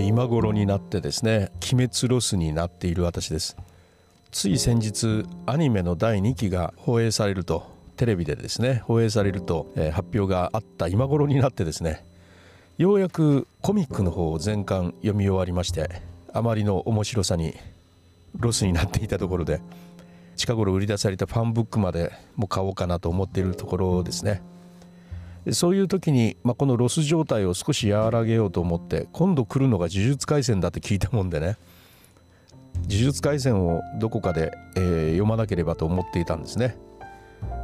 今頃になってですね鬼滅ロスになっている私です。つい先日アニメの第2期が放映されるとテレビでですね放映されると、えー、発表があった今頃になってですねようやくコミックの方を全巻読み終わりましてあまりの面白さにロスになっていたところで近頃売り出されたファンブックまでも買おうかなと思っているところですね。そういう時に、まあ、このロス状態を少し和らげようと思って今度来るのが呪術廻戦だって聞いたもんでね。呪術廻戦をどこかで、えー、読まなければと思っていたんですね。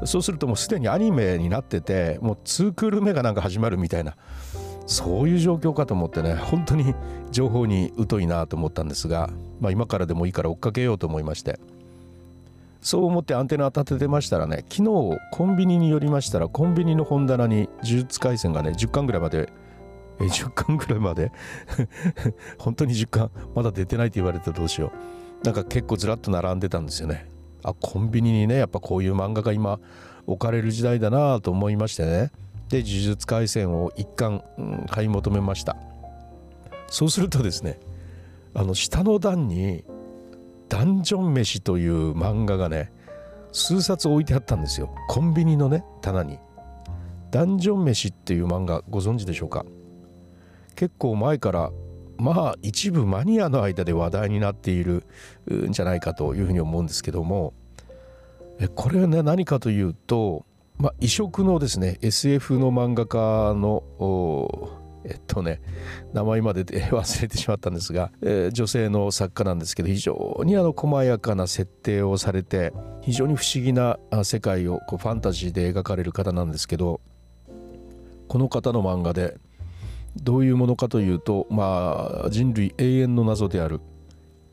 そうするともうすでにアニメになっててもう2クール目がなんか始まるみたいなそういう状況かと思ってね本当に情報に疎いなと思ったんですが、まあ、今からでもいいから追っかけようと思いまして。そう思ってアンテナ立ててましたらね昨日コンビニに寄りましたらコンビニの本棚に呪術廻戦がね10巻ぐらいまでえ10巻ぐらいまで？本当に10巻？まだ出てないって言われたどうしよう。なんか結構ずらっと並んでたんですよね。あコンビニにねやっぱこういう漫画が今置かれる時代だなと思いましてね。で呪術廻戦を一巻、うん、買い求めました。そうするとですねあの下の段にダンジョン飯という漫画がね数冊置いてあったんですよ。コンビニのね棚に。ダンジョン飯っていう漫画ご存知でしょうか？結構前からまあ一部マニアの間で話題になっているんじゃないかというふうに思うんですけども。これはね何かというと、まあ、異色のですね SF の漫画家のえっとね名前まで 忘れてしまったんですが、えー、女性の作家なんですけど非常にあの細やかな設定をされて非常に不思議な世界をこうファンタジーで描かれる方なんですけどこの方の漫画でどういうものかというとまあ人類永遠の謎である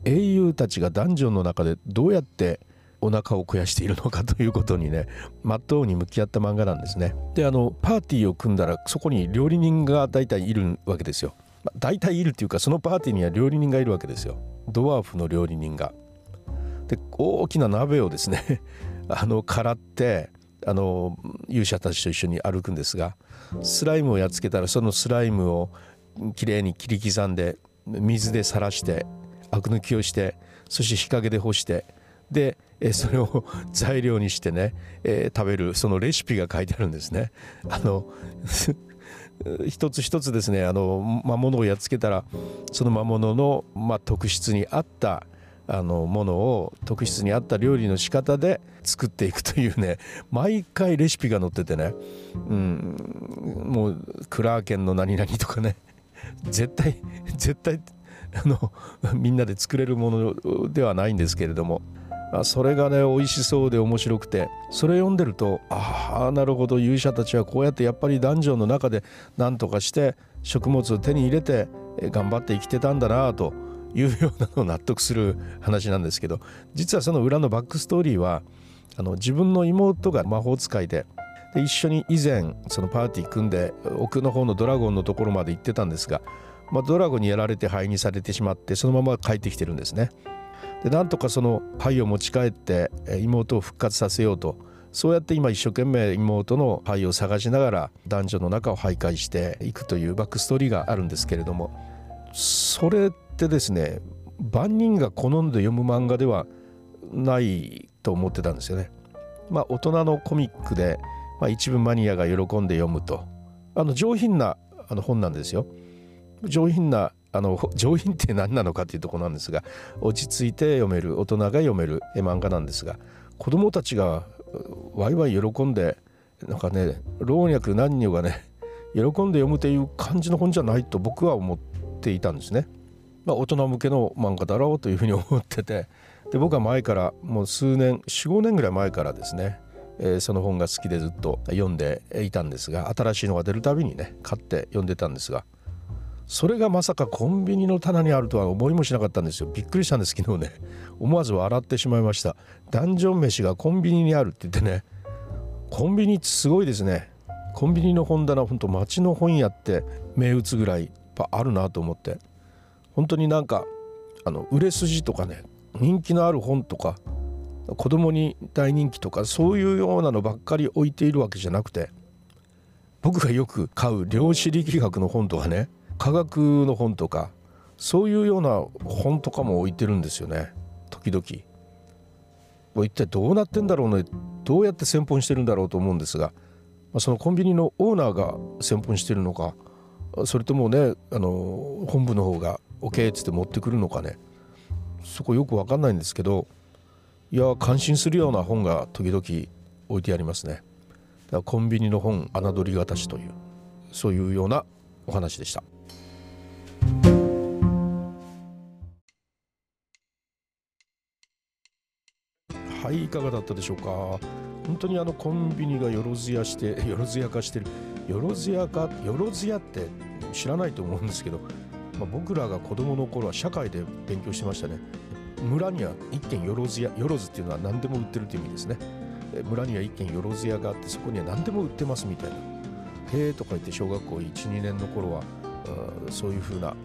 英雄たちがダンジョンの中でどうやってお腹を肥やしているのかということにね真 っ当に向き合った漫画なんですね。であのパーティーを組んだらそこに料理人が大体いるわけですよ。まあ、大体いるっていうかそのパーティーには料理人がいるわけですよ。ドワーフの料理人が。で大きな鍋をですね あのからってあの勇者たちと一緒に歩くんですがスライムをやっつけたらそのスライムをきれいに切り刻んで水でさらしてアク抜きをしてそして日陰で干してでえそれを 材料にしてね、え、食べるそのレシピが書いてあるんですね。あの 一つ一つですねあの魔物をやっつけたらその魔物の、まあ、特質に合ったあのものを特質に合った料理の仕方で作っていくというね毎回レシピが載っててね、うん、もうクラーケンの何々とかね。絶対絶対あのみんなで作れるものではないんですけれども。それがね美味しそうで面白くてそれ読んでるとああなるほど勇者たちはこうやってやっぱりダンジョンの中で何とかして食物を手に入れて頑張って生きてたんだなというようなのを納得する 話なんですけど実はその裏のバックストーリーはあの自分の妹が魔法使いでで一緒に以前そのパーティー組んで奥の方のドラゴンのところまで行ってたんですが、まあ、ドラゴンにやられて灰にされてしまってそのまま帰ってきてるんですね。でなんとかその灰を持ち帰って妹を復活させようとそうやって今一生懸命妹の灰を探しながら男女の中を徘徊していくというバックストーリーがあるんですけれどもそれってですね万人が好んで読む漫画ではないと思ってたんですよね。まあ大人のコミックで、まあ、一部マニアが喜んで読むとあの上品なあの本なんですよ。上品なあの上品って何なのかっていうとこなんですが落ち着いて読める大人が読める漫画なんですが子供たちがワイワイ喜んでなんかね老若男女がね喜んで読むという感じの本じゃないと僕は思っていたんですね。まあ、大人向けの漫画だろうというふうに思っててで僕は前からもう数年45年ぐらい前からですね、え、その本が好きでずっと読んでいたんですが新しいのが出るたびにね買って読んでたんですがそれがまさかコンビニの棚にあるとは思いもしなかったんですよ。びっくりしたんです昨日ね。思わず笑ってしまいました。ダンジョン飯がコンビニにあるって言ってね。コンビニってすごいですね。コンビニの本棚ほんと街の本屋って銘打つぐらいあるなと思って。本当になんかあの売れ筋とかね人気のある本とか子供に大人気とかそういうようなのばっかり置いているわけじゃなくて僕がよく買う量子力学の本とかね科学の本とかそういうような本とかも置いてるんですよね。時々。一体どうなってんだろうね。どうやって先本してるんだろうと思うんですがまそのコンビニのオーナーが先本してるのかそれともねあの本部の方が OK っつって持ってくるのかね。そこよく分かんないんですけどいや感心するような本が時々置いてありますね。だからコンビニの本侮りがたしというそういうようなお話でした。はいいかがだったでしょうか？本当にあのコンビニがよろずやして よろずや化してる。よろずやかよろずやって知らないと思うんですけど、まあ、僕らが子供の頃は社会で勉強してましたね。村には一軒よろずやよろずっていうのは何でも売ってるという意味ですね。村には一軒よろず屋があってそこには何でも売ってますみたいな「へえ」とか言って小学校12年の頃はそういう風な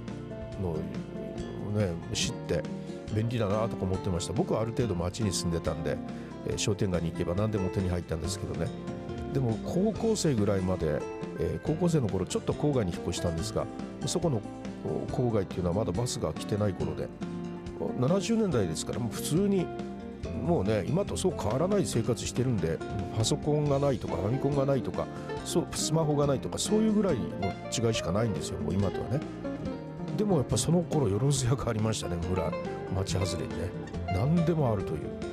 のをね知って便利だなとか思ってました。僕はある程度町に住んでたんで、えー、商店街に行けば何でも手に入ったんですけどね。でも高校生ぐらいまで、えー、高校生の頃ちょっと郊外に引っ越したんですがそこの郊外っていうのはまだバスが来てない頃で70年代ですからもう普通にもうね今とそう変わらない生活してるんでパソコンがないとかファミコンがないとかそうスマホがないとかそういうぐらいの違いしかないんですよもう今とはね。でもやっぱその頃よろずやがありましたね村。町外れにね。何でもあるという。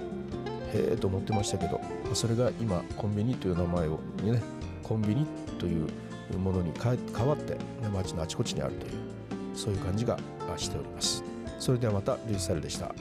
へえと思ってましたけどそれが今コンビニという名前をねコンビニというものに変わって、ね、街のあちこちにあるというそういう感じがしております。それではまたルイサルでした。